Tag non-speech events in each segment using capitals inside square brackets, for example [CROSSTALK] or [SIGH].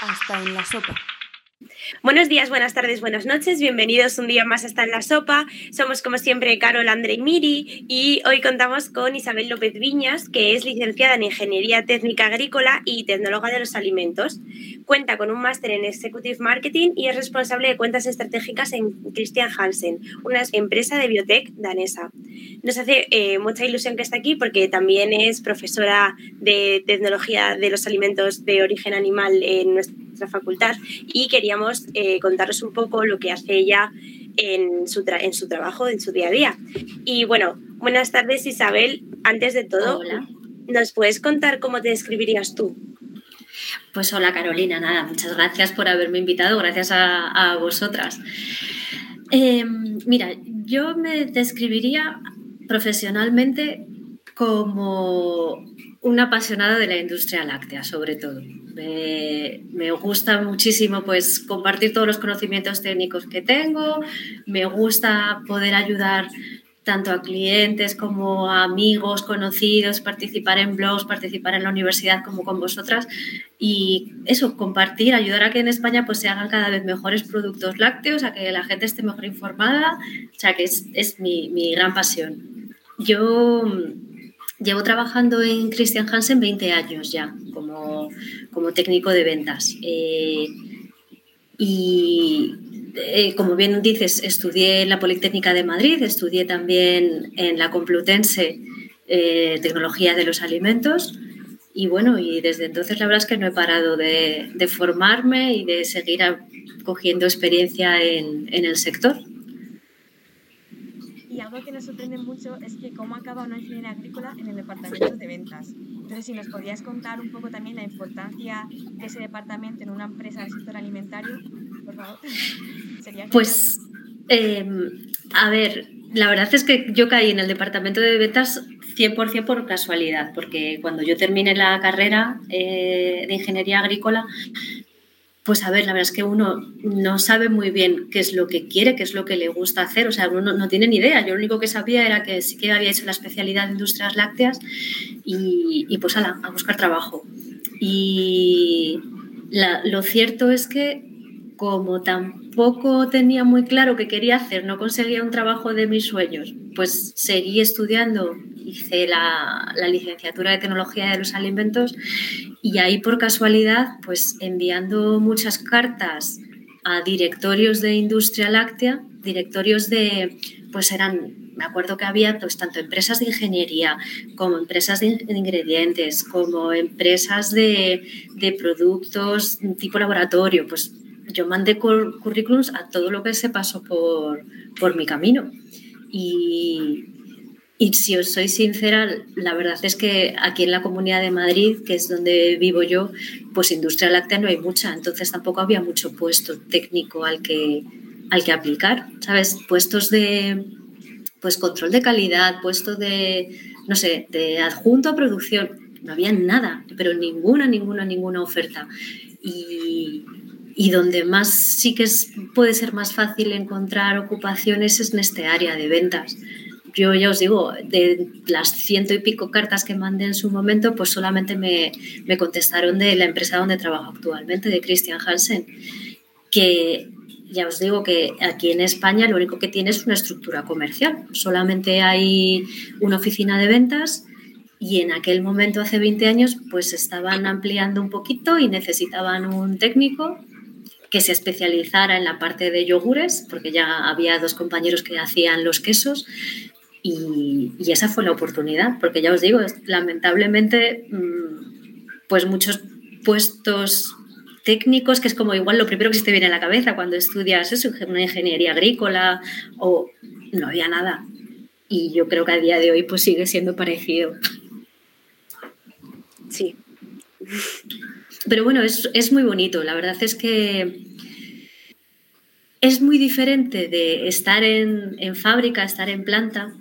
hasta en la sopa. Buenos días, buenas tardes, buenas noches. Bienvenidos un día más hasta en la sopa. Somos como siempre Carol, André y Miri y hoy contamos con Isabel López Viñas, que es licenciada en Ingeniería Técnica Agrícola y Tecnóloga de los Alimentos. Cuenta con un máster en Executive Marketing y es responsable de cuentas estratégicas en Christian Hansen, una empresa de biotech danesa. Nos hace eh, mucha ilusión que esté aquí porque también es profesora de Tecnología de los Alimentos de Origen Animal en nuestra facultad y queríamos eh, contaros un poco lo que hace ella en su, en su trabajo, en su día a día. Y bueno, buenas tardes Isabel. Antes de todo, ¿nos puedes contar cómo te describirías tú? Pues hola Carolina, nada, muchas gracias por haberme invitado, gracias a, vosotras. Em, mira, yo me describiría profesionalmente como una apasionada de la industria láctea, sobre todo. Me, gusta muchísimo pues, compartir todos los conocimientos técnicos que tengo, me gusta poder ayudar tanto a clientes como a amigos, conocidos, participar en blogs, participar en la universidad como con vosotras y eso, compartir, ayudar a que en España pues, se hagan cada vez mejores productos lácteos, a que la gente esté mejor informada, o sea que es, es mi, mi gran pasión. Yo Llevo trabajando en Christian Hansen 20 años ya como, como técnico de ventas. Eh, y eh, como bien dices, estudié en la Politécnica de Madrid, estudié también en la Complutense eh, Tecnología de los Alimentos. Y bueno, y desde entonces la verdad es que no he parado de, formarme y de seguir cogiendo experiencia en, en el sector y algo que nos sorprende mucho es que cómo acaba una ingeniería agrícola en el departamento de ventas. Entonces, si nos podrías contar un poco también la importancia de ese departamento en una empresa del sector alimentario, por favor. [LAUGHS] pues, em, a ver, la verdad es que yo caí en el departamento de ventas 100% por casualidad, porque cuando yo terminé la carrera eh, de ingeniería agrícola, pues a ver, la verdad es que uno no sabe muy bien qué es lo que quiere, qué es lo que le gusta hacer, o sea, uno no, tiene ni idea. Yo lo único que sabía era que sí que había hecho la especialidad de industrias lácteas y, pues a, a buscar trabajo. Y lo cierto es que como tampoco tenía muy claro qué quería hacer, no conseguía un trabajo de mis sueños, pues seguí estudiando, hice la, la, licenciatura de tecnología de los alimentos y ahí por casualidad, pues enviando muchas cartas a directorios de industria láctea, directorios de, pues eran, me acuerdo que había pues, tanto empresas de ingeniería como empresas de ingredientes, como empresas de, de productos tipo laboratorio, pues yo mandé currículums a todo lo que se pasó por, por mi camino. Y, y, si os soy sincera, la verdad es que aquí en la Comunidad de Madrid, que es donde vivo yo, pues industria láctea no hay mucha, entonces tampoco había mucho puesto técnico al que, al que aplicar, ¿sabes? Puestos de pues control de calidad, puestos de, no sé, de adjunto a producción, no había nada, pero ninguna, ninguna, ninguna oferta. Y, y donde más sí que es, puede ser más fácil encontrar ocupaciones es en este área de ventas. Yo ya os digo, de las ciento y pico cartas que mandé en su momento, pues solamente me, me contestaron de la empresa donde trabajo actualmente, de Christian Hansen, que ya os digo que aquí en España lo único que tiene es una estructura comercial. Solamente hay una oficina de ventas y en aquel momento, hace 20 años, pues estaban ampliando un poquito y necesitaban un técnico que se especializara en la parte de yogures, porque ya había dos compañeros que hacían los quesos. Y, esa fue la oportunidad, porque ya os digo, lamentablemente, mm, pues muchos puestos técnicos, que es como igual lo primero que se te viene a la cabeza cuando estudias eso, una ingeniería agrícola o no había nada. Y yo creo que a día de hoy pues sigue siendo parecido. Sí. Pero bueno, es, muy bonito. La verdad es que es muy diferente de estar en, fábrica, estar en planta,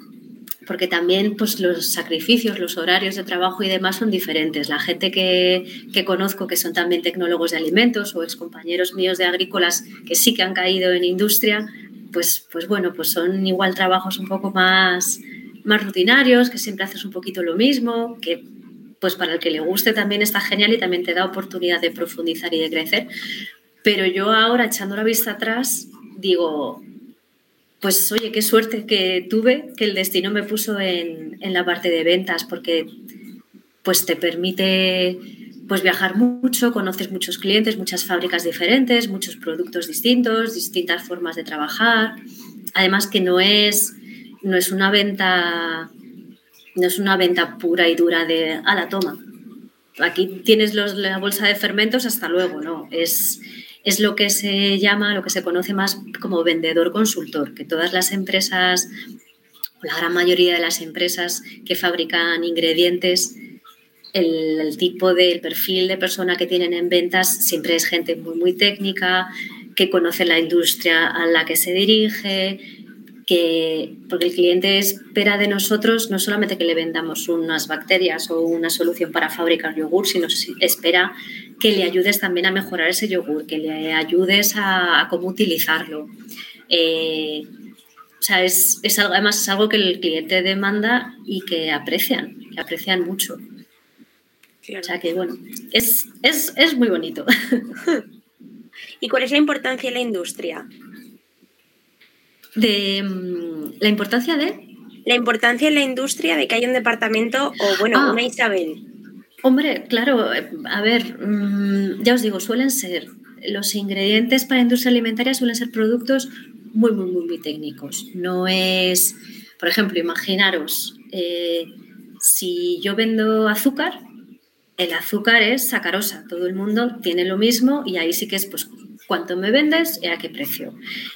porque también pues, los sacrificios, los horarios de trabajo y demás son diferentes. La gente que, conozco, que son también tecnólogos de alimentos o excompañeros míos de agrícolas que sí que han caído en industria, pues, pues bueno, pues son igual trabajos un poco más, más rutinarios, que siempre haces un poquito lo mismo, que pues para el que le guste también está genial y también te da oportunidad de profundizar y de crecer. Pero yo ahora, echando la vista atrás, digo, pues oye, qué suerte que tuve que el destino me puso en, en la parte de ventas, porque pues te permite pues viajar mucho, conoces muchos clientes, muchas fábricas diferentes, muchos productos distintos, distintas formas de trabajar. Además que no es, no es una venta no es una venta pura y dura de a la toma. Aquí tienes la bolsa de fermentos, hasta luego, no. Es, es lo que se llama, lo que se conoce más como vendedor consultor, que todas las empresas, la gran mayoría de las empresas que fabrican ingredientes, el, tipo del perfil de persona que tienen en ventas siempre es gente muy, muy técnica, que conoce la industria a la que se dirige, que, porque el cliente espera de nosotros no solamente que le vendamos unas bacterias o una solución para fabricar yogur, sino espera que le ayudes también a mejorar ese yogur, que le ayudes a, cómo utilizarlo. Eh, o sea, es, algo, además es algo que el cliente demanda y que aprecian, que aprecian mucho. O sea que bueno, es, es muy bonito. [LAUGHS] ¿Y cuál es la importancia de la industria? De mm, la importancia de la importancia en la industria de que haya un departamento o bueno, ah. una Isabel. Hombre, claro, a ver, mm, ya os digo, suelen ser los ingredientes para la industria alimentaria suelen ser productos muy, muy, muy, muy técnicos. No es, por ejemplo, imaginaros, eh, si yo vendo azúcar, el azúcar es sacarosa, todo el mundo tiene lo mismo y ahí sí que es pues cuánto me vendes y a qué precio.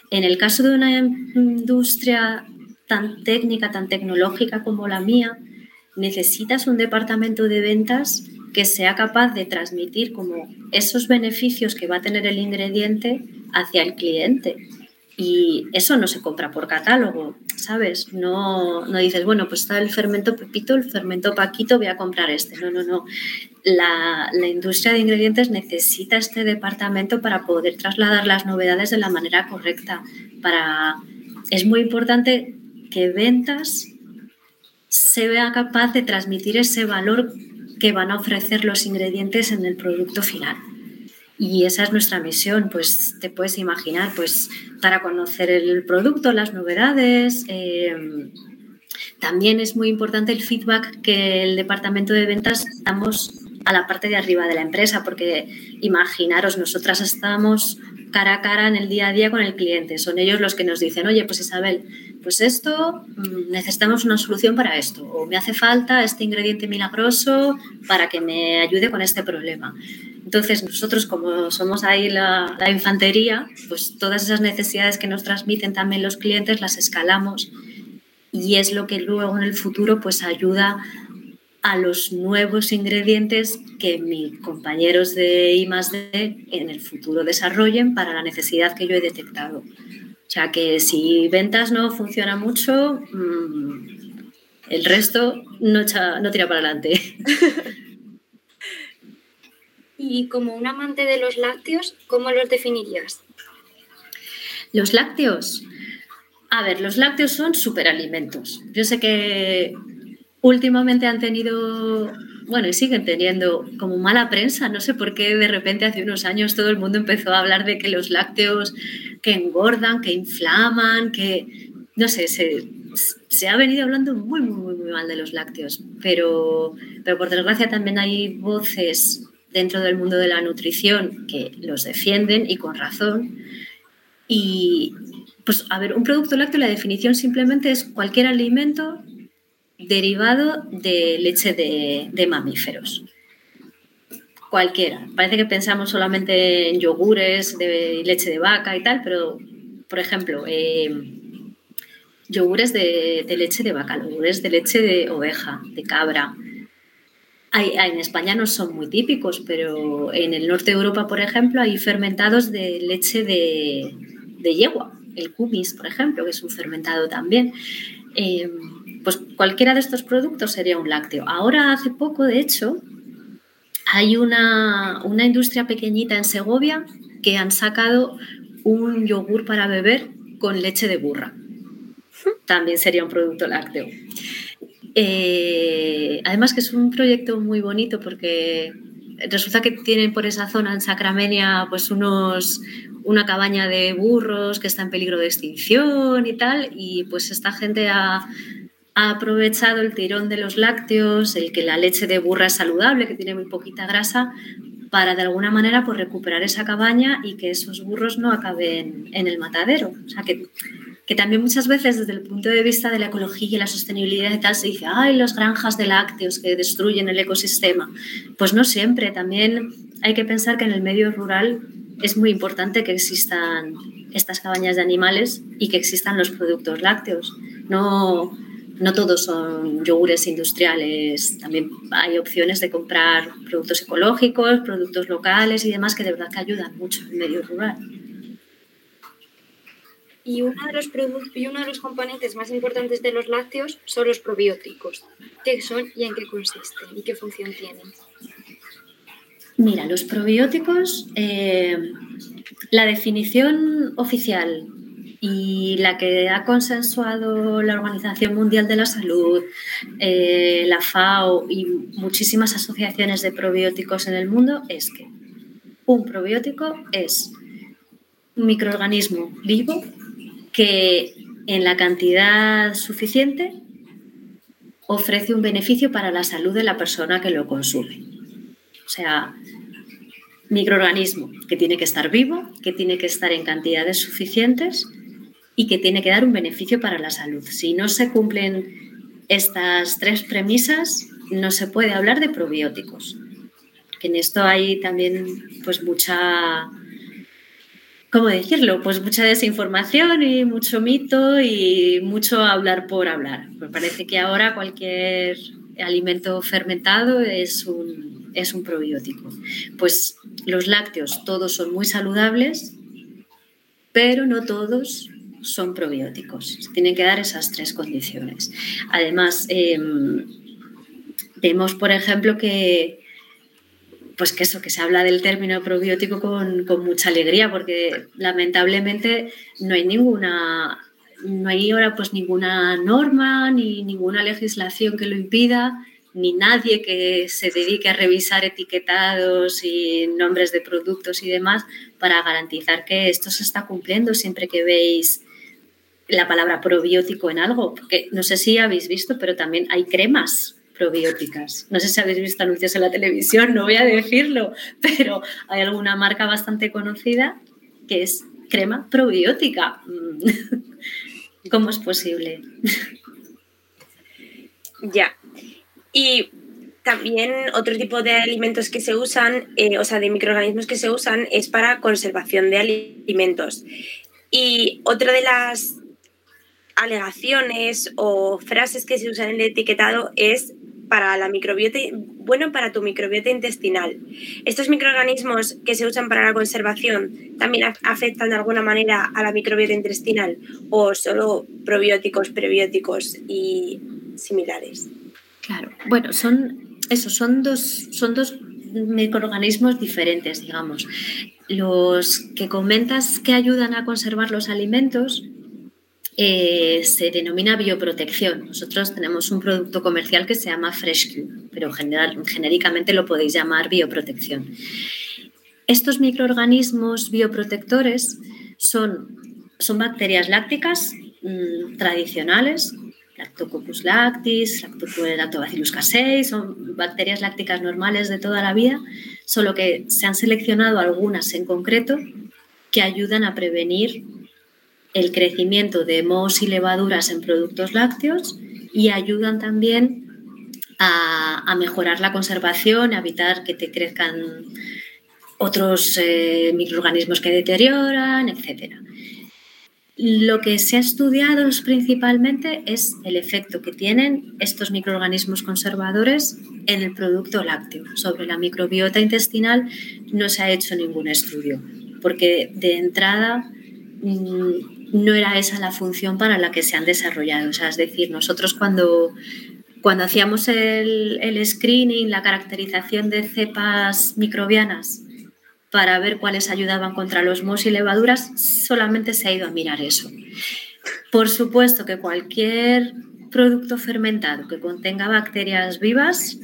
En el caso de una industria tan técnica, tan tecnológica como la mía, necesitas un departamento de ventas que sea capaz de transmitir como esos beneficios que va a tener el ingrediente hacia el cliente. Y eso no se compra por catálogo, ¿sabes? No, no dices, bueno, pues está el fermento Pepito, el fermento Paquito, voy a comprar este. No, no, no. La, industria de ingredientes necesita este departamento para poder trasladar las novedades de la manera correcta. Para... Es muy importante que ventas se vea capaz de transmitir ese valor que van a ofrecer los ingredientes en el producto final. Y esa es nuestra misión, pues te puedes imaginar, pues para conocer el producto, las novedades. Eh, también es muy importante el feedback que el departamento de ventas damos a la parte de arriba de la empresa, porque imaginaros, nosotras estamos cara a cara en el día a día con el cliente. Son ellos los que nos dicen, oye, pues Isabel, pues esto, mm, necesitamos una solución para esto, o me hace falta este ingrediente milagroso para que me ayude con este problema. Entonces, nosotros como somos ahí la, infantería, pues todas esas necesidades que nos transmiten también los clientes las escalamos y es lo que luego en el futuro pues ayuda a los nuevos ingredientes que mis compañeros de I+D en el futuro desarrollen para la necesidad que yo he detectado. O sea que si ventas no funciona mucho, mm, el resto no, no tira para adelante. [LAUGHS] Y como un amante de los lácteos, ¿cómo los definirías? Los lácteos. A ver, los lácteos son superalimentos. Yo sé que últimamente han tenido, bueno, y siguen teniendo como mala prensa. No sé por qué de repente hace unos años todo el mundo empezó a hablar de que los lácteos que engordan, que inflaman, que, no sé, se, se ha venido hablando muy, muy, muy mal de los lácteos. Pero, pero por desgracia también hay voces dentro del mundo de la nutrición que los defienden y con razón. Y, pues, a ver, un producto lácteo, la definición simplemente es cualquier alimento derivado de leche de, mamíferos. Cualquiera. Parece que pensamos solamente en yogures de leche de vaca y tal, pero, por ejemplo, eh, yogures de, de, leche de vaca, yogures de leche de oveja, de cabra, en España no son muy típicos, pero en el norte de Europa, por ejemplo, hay fermentados de leche de, yegua, el kumis, por ejemplo, que es un fermentado también. Eh, pues cualquiera de estos productos sería un lácteo. Ahora, hace poco, de hecho, hay una, una industria pequeñita en Segovia que han sacado un yogur para beber con leche de burra. También sería un producto lácteo. eh, además que es un proyecto muy bonito porque resulta que tienen por esa zona en Sacramenia pues unos una cabaña de burros que está en peligro de extinción y tal y pues esta gente ha, ha aprovechado el tirón de los lácteos, el que la leche de burra es saludable, que tiene muy poquita grasa, para de alguna manera pues, recuperar esa cabaña y que esos burros no acaben en el matadero. O sea, que, que también muchas veces desde el punto de vista de la ecología y la sostenibilidad y tal se dice, ay, las granjas de lácteos que destruyen el ecosistema. Pues no siempre, también hay que pensar que en el medio rural es muy importante que existan estas cabañas de animales y que existan los productos lácteos. No, no todos son yogures industriales, también hay opciones de comprar productos ecológicos, productos locales y demás que de verdad que ayudan mucho el medio rural. Y uno, de los y uno de los componentes más importantes de los lácteos son los probióticos. ¿Qué son y en qué consisten y qué función tienen? Mira, los probióticos, eh, la definición oficial y la que ha consensuado la Organización Mundial de la Salud, eh, la FAO y muchísimas asociaciones de probióticos en el mundo es que un probiótico es un microorganismo vivo que en la cantidad suficiente ofrece un beneficio para la salud de la persona que lo consume. O sea, microorganismo que tiene que estar vivo, que tiene que estar en cantidades suficientes y que tiene que dar un beneficio para la salud. Si no se cumplen estas tres premisas, no se puede hablar de probióticos. Que en esto hay también pues mucha ¿cómo decirlo? Pues mucha desinformación y mucho mito y mucho hablar por hablar. Me parece que ahora cualquier alimento fermentado es un, es un probiótico. Pues los lácteos todos son muy saludables, pero no todos son probióticos. Se tienen que dar esas tres condiciones. Además, em, vemos, por ejemplo, que pues que eso, que se habla del término probiótico con, con, mucha alegría, porque lamentablemente no hay ninguna, no hay ahora pues ninguna norma ni ninguna legislación que lo impida ni nadie que se dedique a revisar etiquetados y nombres de productos y demás para garantizar que esto se está cumpliendo siempre que veis la palabra probiótico en algo, porque no sé si habéis visto, pero también hay cremas probióticas. No sé si habéis visto anuncios en la televisión, no voy a decirlo, pero hay alguna marca bastante conocida que es crema probiótica. ¿Cómo es posible? Ya, y también otro tipo de alimentos que se usan, eh, o sea, de microorganismos que se usan es para conservación de alimentos. Y otra de las alegaciones o frases que se usan en el etiquetado es para la microbiota, bueno para tu microbiota intestinal. Estos microorganismos que se usan para la conservación también afectan de alguna manera a la microbiota intestinal o solo probióticos, prebióticos y similares. Claro, bueno, son eso, son dos, son dos microorganismos diferentes, digamos. Los que comentas que ayudan a conservar los alimentos eh, se denomina bioprotección. Nosotros tenemos un producto comercial que se llama FreshQ, pero general, genéricamente lo podéis llamar bioprotección. Estos microorganismos bioprotectores son, son bacterias lácticas mmm, tradicionales Lactococcus lactis, Lactobacillus casei, son bacterias lácticas normales de toda la vida, solo que se han seleccionado algunas en concreto que ayudan a prevenir el crecimiento de mohos y levaduras en productos lácteos y ayudan también a, mejorar la conservación, a evitar que te crezcan otros eh, microorganismos que deterioran, etcétera. Lo que se ha estudiado principalmente es el efecto que tienen estos microorganismos conservadores en el producto lácteo. Sobre la microbiota intestinal no se ha hecho ningún estudio, porque de entrada mm, no era esa la función para la que se han desarrollado. es decir, nosotros cuando, cuando hacíamos el, el screening, la caracterización de cepas microbianas, para ver cuáles ayudaban contra los mos y levaduras, solamente se ha ido a mirar eso. Por supuesto que cualquier producto fermentado que contenga bacterias vivas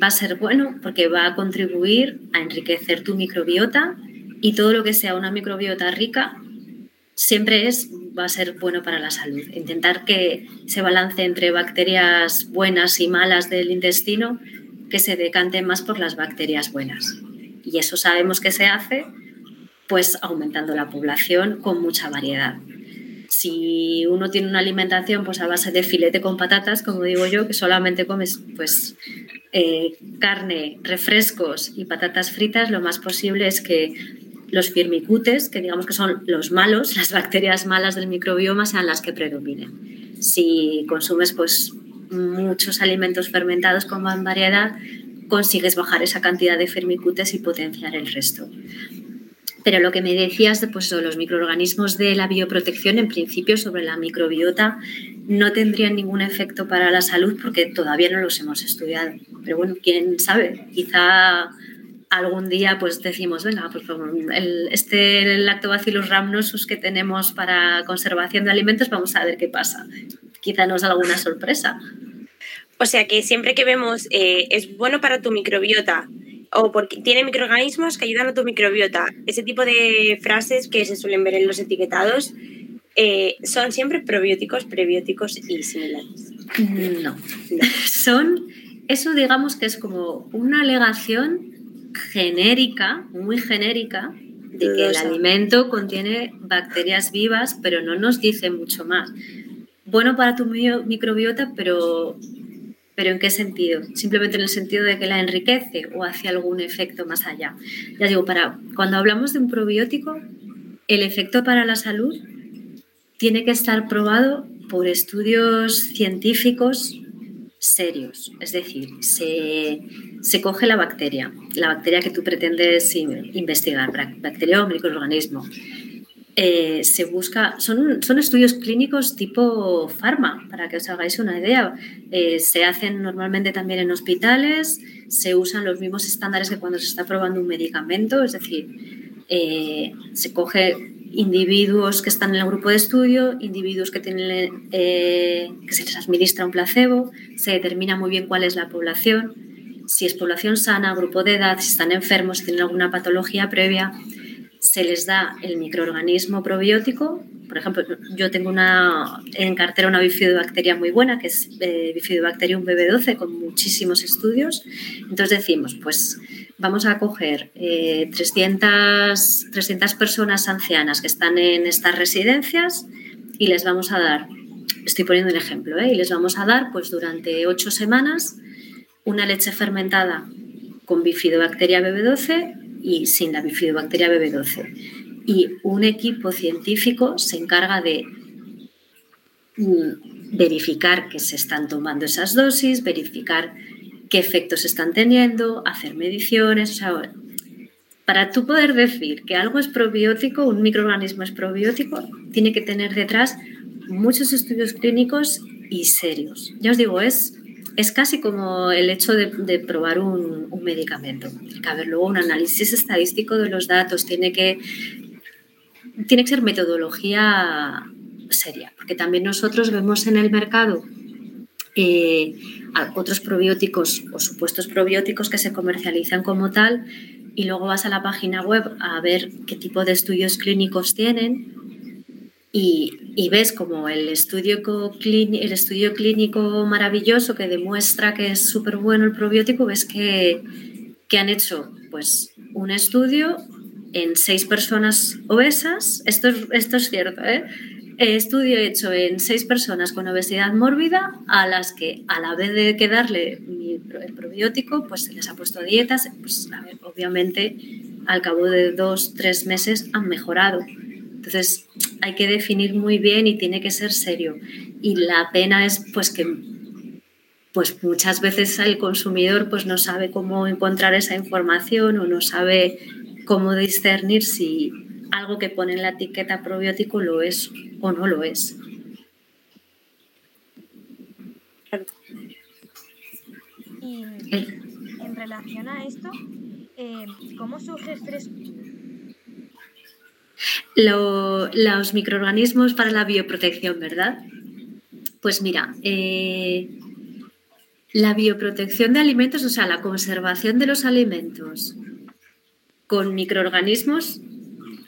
va a ser bueno porque va a contribuir a enriquecer tu microbiota y todo lo que sea una microbiota rica siempre es va a ser bueno para la salud. Intentar que se balance entre bacterias buenas y malas del intestino, que se decante más por las bacterias buenas. Y eso sabemos que se hace pues aumentando la población con mucha variedad. Si uno tiene una alimentación pues a base de filete con patatas, como digo yo, que solamente comes pues eh, carne, refrescos y patatas fritas, lo más posible es que los firmicutes, que digamos que son los malos, [LAUGHS] las bacterias malas del microbioma, sean las que predominen. Si consumes pues muchos alimentos fermentados con más variedad, consigues bajar esa cantidad de firmicutes y potenciar el resto. Pero lo que me decías de pues, los microorganismos de la bioprotección, en principio sobre la microbiota, no tendrían ningún efecto para la salud porque todavía no los hemos estudiado. Pero bueno, quién sabe, quizá algún día pues decimos, venga, pues el, este lactobacillus rhamnosus que tenemos para conservación de alimentos, vamos a ver qué pasa. Quizá nos da alguna sorpresa. O sea que siempre que vemos eh, es bueno para tu microbiota o porque tiene microorganismos que ayudan a tu microbiota, ese tipo de frases que se suelen ver en los etiquetados eh, son siempre probióticos, prebióticos y similares. No. no. [LAUGHS] Son, eso digamos que es como una alegación genérica, muy genérica, de que el alimento contiene bacterias vivas, pero no nos dice mucho más. Bueno para tu microbiota, pero, pero ¿en qué sentido? Simplemente en el sentido de que la enriquece o hace algún efecto más allá. Ya digo, para, cuando hablamos de un probiótico, el efecto para la salud tiene que estar probado por estudios científicos serios. Es decir, se, coge la bacteria, la bacteria que tú pretendes investigar, bacteria o microorganismo. Eh, se busca, son, son, estudios clínicos tipo farma, para que os hagáis una idea. Eh, se hacen normalmente también en hospitales, se usan los mismos estándares que cuando se está probando un medicamento, es decir, eh, se coge individuos que están en el grupo de estudio, individuos eh, que se les administra un placebo, se determina muy bien cuál es la población, si es población sana, grupo de edad, si están enfermos, si tienen alguna patología previa, se les da el microorganismo probiótico. Por ejemplo, yo tengo una, en cartera una bifidobacteria muy buena, que es eh, Bifidobacterium BB12, con muchísimos estudios. Entonces decimos, pues vamos a coger 300, eh, 300 personas ancianas que están en estas residencias y les vamos a dar, estoy poniendo un ejemplo, ¿eh? y les vamos a dar pues durante ocho semanas una leche fermentada con bifidobacteria BB12 y sin la bifidobacteria BB12. Y un equipo científico se encarga de mm, verificar que se están tomando esas dosis, verificar qué efectos están teniendo, hacer mediciones. para tú poder decir que algo es probiótico, un microorganismo es probiótico, tiene que tener detrás muchos estudios clínicos y serios. Ya os digo, es, es casi como el hecho de, probar un, medicamento. Tiene que haber luego un análisis estadístico de los datos, tiene que, tiene que ser metodología seria, porque también nosotros vemos en el mercado eh, otros probióticos o supuestos probióticos que se comercializan como tal y luego vas a la página web a ver qué tipo de estudios clínicos tienen y, ves como el estudio, el estudio clínico maravilloso que demuestra que es súper bueno el probiótico, ves que, que han hecho pues un estudio en seis personas obesas, esto es, esto es cierto, ¿eh? Estudio hecho en seis personas con obesidad mórbida a las que a la vez de que darle el probiótico, pues se les ha puesto dietas, pues obviamente al cabo de dos, tres meses han mejorado. Entonces hay que definir muy bien y tiene que ser serio. Y la pena es pues que pues muchas veces el consumidor pues no sabe cómo encontrar esa información o no sabe cómo discernir si algo que pone en la etiqueta probiótico lo es o no lo es. Y en relación a esto, eh, ¿cómo surge estrés? los microorganismos para la bioprotección, ¿verdad? Pues mira, eh, la bioprotección de alimentos, o sea, la conservación de los alimentos con microorganismos,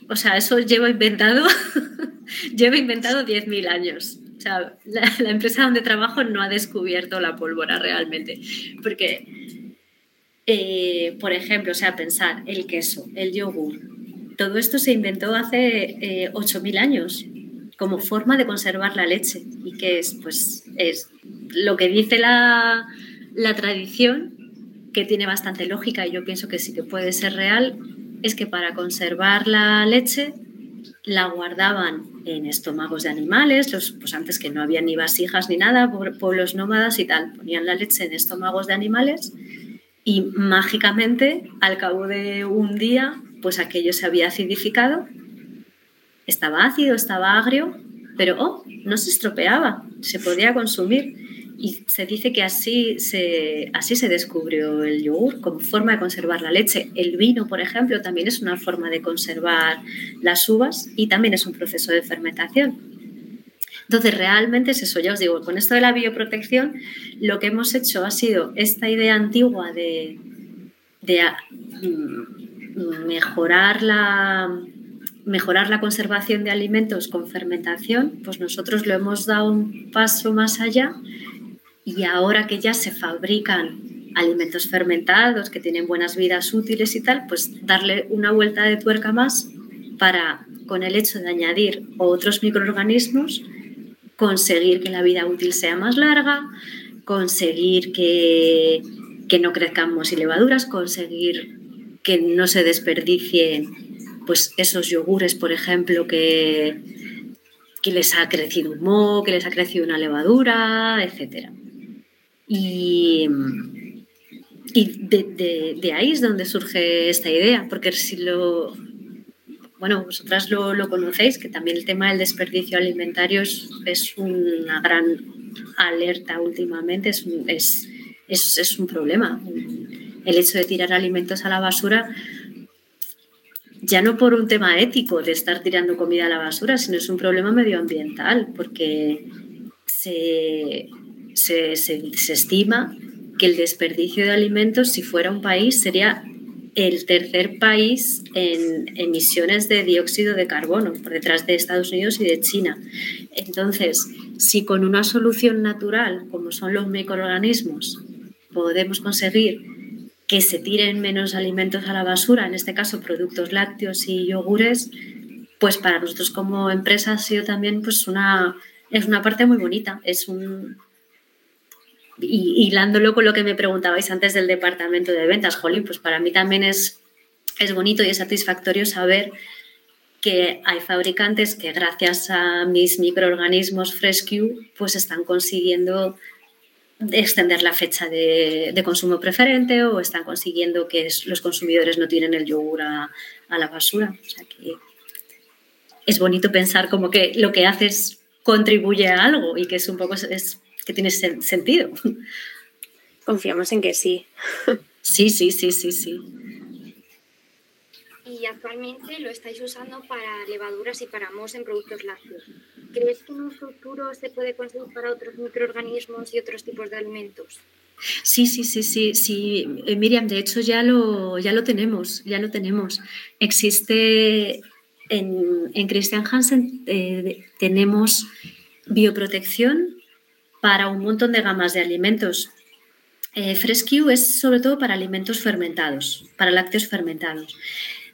o sea, eso lleva inventado, [LAUGHS] lleva inventado 10.000 años. O sea, la, empresa donde trabajo no ha descubierto la pólvora realmente. Porque, eh, por ejemplo, o sea, pensar el queso, el yogur, todo esto se inventó hace 8.000 eh, años como forma de conservar la leche. ¿Y que es? Pues es lo que dice la, la tradición, que tiene bastante lógica y yo pienso que sí que puede ser real, es que para conservar la leche la guardaban en estómagos de animales, los, pues antes que no había ni vasijas ni nada, pueblos nómadas y tal, ponían la leche en estómagos de animales y mágicamente al cabo de un día pues aquello se había acidificado estaba ácido, estaba agrio, pero oh, no se estropeaba, se podía consumir. Y se dice que así se, así se descubrió el yogur como forma de conservar la leche. El vino, por ejemplo, también es una forma de conservar las uvas y también es un proceso de fermentación. Entonces, realmente es eso, ya os digo, con esto de la bioprotección, lo que hemos hecho ha sido esta idea antigua de, de mm, mejorar la, mejorar la conservación de alimentos con fermentación, pues nosotros lo hemos dado un paso más allá y ahora que ya se fabrican alimentos fermentados que tienen buenas vidas útiles y tal, pues darle una vuelta de tuerca más para, con el hecho de añadir otros microorganismos, conseguir que la vida útil sea más larga, conseguir que, que no crezcan y levaduras, conseguir que no se desperdicien pues esos yogures, por ejemplo, que, que les ha crecido un moho, que les ha crecido una levadura, etc. Y, de, ahí es donde surge esta idea, porque si lo... Bueno, vosotras lo, conocéis, que también el tema del desperdicio alimentario es, una gran alerta últimamente, es es, es un problema. El hecho de tirar alimentos a la basura ya no por un tema ético de estar tirando comida a la basura, sino es un problema medioambiental, porque se, estima que el desperdicio de alimentos, si fuera un país, sería el tercer país en emisiones de dióxido de carbono, por detrás de Estados Unidos y de China. Entonces, si con una solución natural, como son los microorganismos, podemos conseguir que se tiren menos alimentos a la basura, en este caso productos lácteos y yogures, pues para nosotros como empresa ha sido también pues una, es una parte muy bonita. Es un, y hilándolo con lo que me preguntabais antes del departamento de ventas, Jolín, pues para mí también es, es bonito y es satisfactorio saber que hay fabricantes que gracias a mis microorganismos Frescue pues están consiguiendo extender la fecha de, consumo preferente o están consiguiendo que los consumidores no tienen el yogur a, la basura. O sea que es bonito pensar como que lo que haces contribuye a algo y que es un poco que tiene sentido. Confiamos en que sí. Sí, sí, sí, sí, sí. Y actualmente lo estáis usando para levaduras y para mos en productos lácteos. ¿Crees que en un futuro se puede conseguir para otros microorganismos y otros tipos de alimentos? Sí, sí, sí, sí, sí. Eh, Miriam, de hecho ya lo, ya lo tenemos, ya lo tenemos. Existe en, en Christian Hansen, eh, tenemos bioprotección para un montón de gamas de alimentos. Eh, es sobre todo para alimentos fermentados, para lácteos fermentados.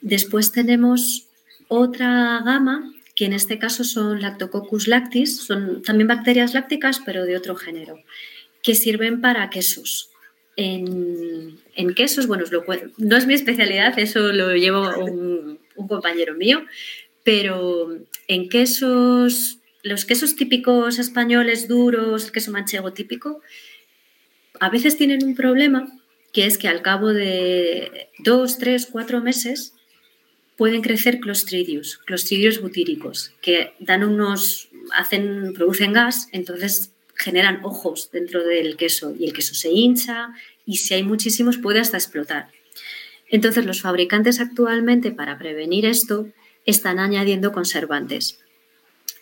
Después tenemos otra gama que en este caso son Lactococcus lactis, son también bacterias lácticas, pero de otro género, que sirven para quesos. En, quesos, bueno, no es mi especialidad, eso lo llevo un compañero mío, pero en quesos, los quesos típicos españoles duros, el queso manchego típico, a veces tienen un problema que es que al cabo de dos, tres, cuatro meses pueden crecer clostridios, clostridios butíricos, que dan unos, hacen, producen gas, entonces generan ojos dentro del queso y el queso se hincha y si hay muchísimos puede hasta explotar. Entonces los fabricantes actualmente para prevenir esto están añadiendo conservantes.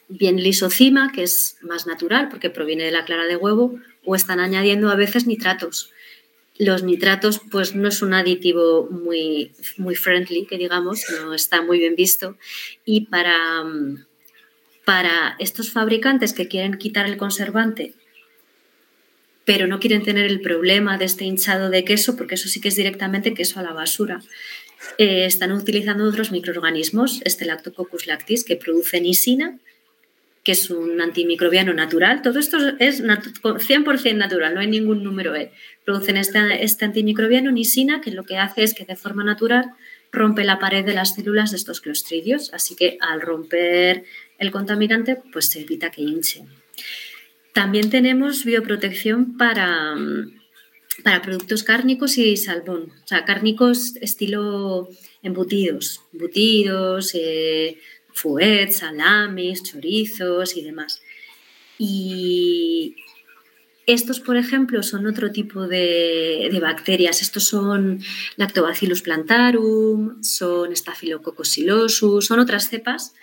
Bien lisocima, que es más natural porque proviene de la clara de huevo, o están añadiendo a veces nitratos. Los nitratos, pues no es un aditivo muy, muy friendly, que digamos, no está muy bien visto. Y para, para estos fabricantes que quieren quitar el conservante, pero no quieren tener el problema de este hinchado de queso, porque eso sí que es directamente queso a la basura, eh, están utilizando otros microorganismos, este Lactococcus lactis, que producen isina, que es un antimicrobiano natural. Todo esto es 100% natural, no hay ningún número E. Producen este, este antimicrobiano nisina, que lo que hace es que de forma natural rompe la pared de las células de estos clostridios. Así que al romper el contaminante, pues se evita que hinche. También tenemos bioprotección para, para productos cárnicos y salmón. O sea, cárnicos estilo embutidos, embutidos, eh, fuets, salamis, chorizos y demás. Y estos, por ejemplo, son otro tipo de, bacterias. Estos son Lactobacillus plantarum, son Staphylococcus son otras cepas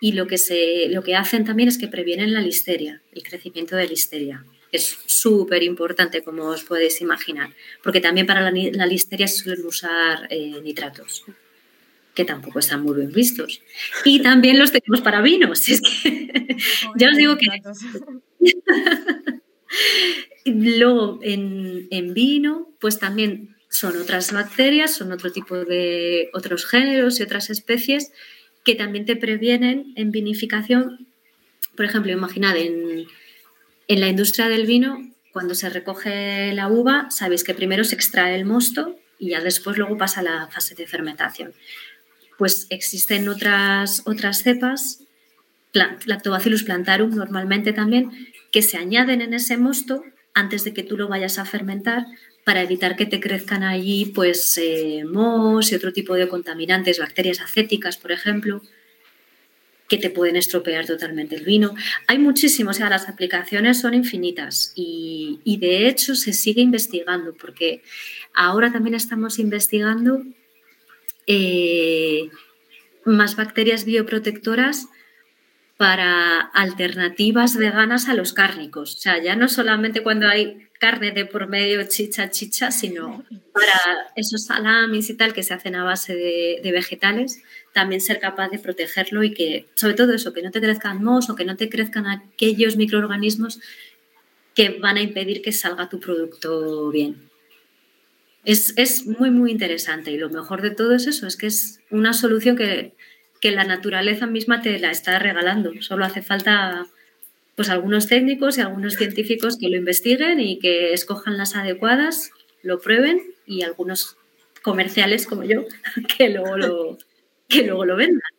y lo que, se, lo que hacen también es que previenen la listeria, el crecimiento de listeria es súper importante, como os podéis imaginar, porque también para la, listeria se suelen usar eh, nitratos, que tampoco están muy bien vistos. Y también los tenemos para vinos. [LAUGHS] Es que ya os digo que... [LAUGHS] Luego, en, en vino, pues también son otras bacterias, son otro tipo de otros géneros y otras especies que también te previenen en vinificación. Por ejemplo, imaginad en, en la industria del vino, cuando se recoge la uva, sabéis que primero se extrae el mosto y ya después luego pasa a la fase de fermentación. Pues existen otras, otras cepas, Lactobacillus plantarum normalmente también, que se añaden en ese mosto antes de que tú lo vayas a fermentar para evitar que te crezcan allí pues eh, y otro tipo de contaminantes, bacterias acéticas, por ejemplo que te pueden estropear totalmente el vino. Hay muchísimos, o sea, las aplicaciones son infinitas y, de hecho se sigue investigando porque ahora también estamos investigando eh, más bacterias bioprotectoras para alternativas veganas a los cárnicos. O sea, ya no solamente cuando hay carne de por medio chicha chicha, sino para esos salamis y tal que se hacen a base de, vegetales, también ser capaz de protegerlo y que, sobre todo eso, que no te crezcan mos o que no te crezcan aquellos microorganismos que van a impedir que salga tu producto bien. Es, es, muy, muy interesante y lo mejor de todo es eso, es que es una solución que, que la naturaleza misma te la está regalando. Solo hace falta pues algunos técnicos y algunos científicos que lo investiguen y que escojan las adecuadas, lo prueben y algunos comerciales como yo [LAUGHS] que luego lo, que luego lo vendan.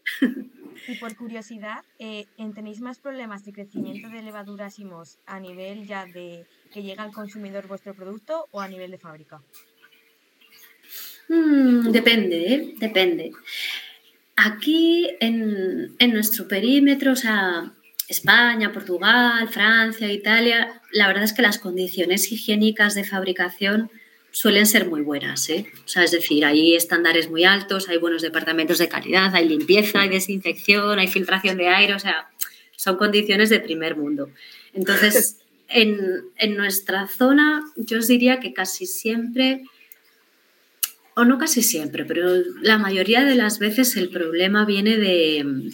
Y por curiosidad, eh, ¿tenéis más problemas de crecimiento de levaduras y mos a nivel ya de que llega al consumidor vuestro producto o a nivel de fábrica? Mm, depende, ¿eh? depende. Aquí en, en, nuestro perímetro, o sea, España, Portugal, Francia, Italia, la verdad es que las condiciones higiénicas de fabricación suelen ser muy buenas. ¿eh? O sea, es decir, hay estándares muy altos, hay buenos departamentos de calidad, hay limpieza, hay desinfección, hay filtración de aire, o sea, son condiciones de primer mundo. Entonces, [LAUGHS] en, en nuestra zona, yo os diría que casi siempre, o no casi siempre, pero la mayoría de las veces el problema viene de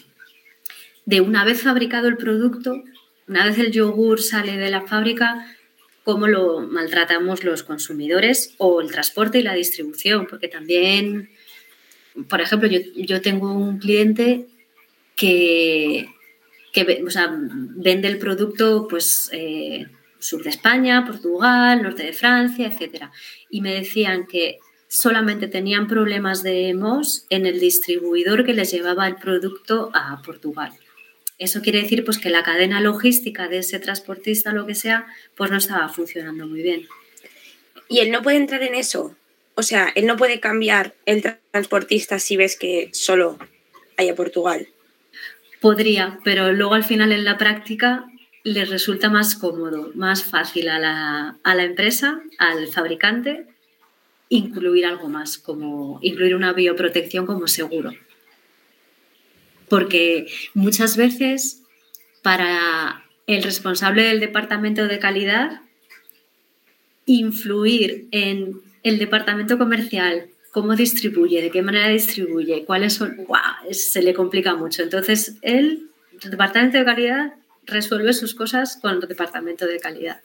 de una vez fabricado el producto, una vez el yogur sale de la fábrica, cómo lo maltratamos los consumidores o el transporte y la distribución, porque también, por ejemplo, yo, tengo un cliente que, vende el producto pues, eh, sur de España, Portugal, norte de Francia, etc. Y me decían que solamente tenían problemas de MOS en el distribuidor que les llevaba el producto a Portugal. Eso quiere decir pues, que la cadena logística de ese transportista, lo que sea, pues no estaba funcionando muy bien. Y él no puede entrar en eso. O sea, él no puede cambiar el transportista si ves que solo hay a Portugal. Podría, pero luego al final en la práctica les resulta más cómodo, más fácil a la, a la empresa, al fabricante, incluir algo más, como incluir una bioprotección como seguro porque muchas veces para el responsable del departamento de calidad influir en el departamento comercial, cómo distribuye, de qué manera distribuye, cuáles son, se le complica mucho. Entonces, el departamento de calidad, resuelve sus cosas con el departamento de calidad.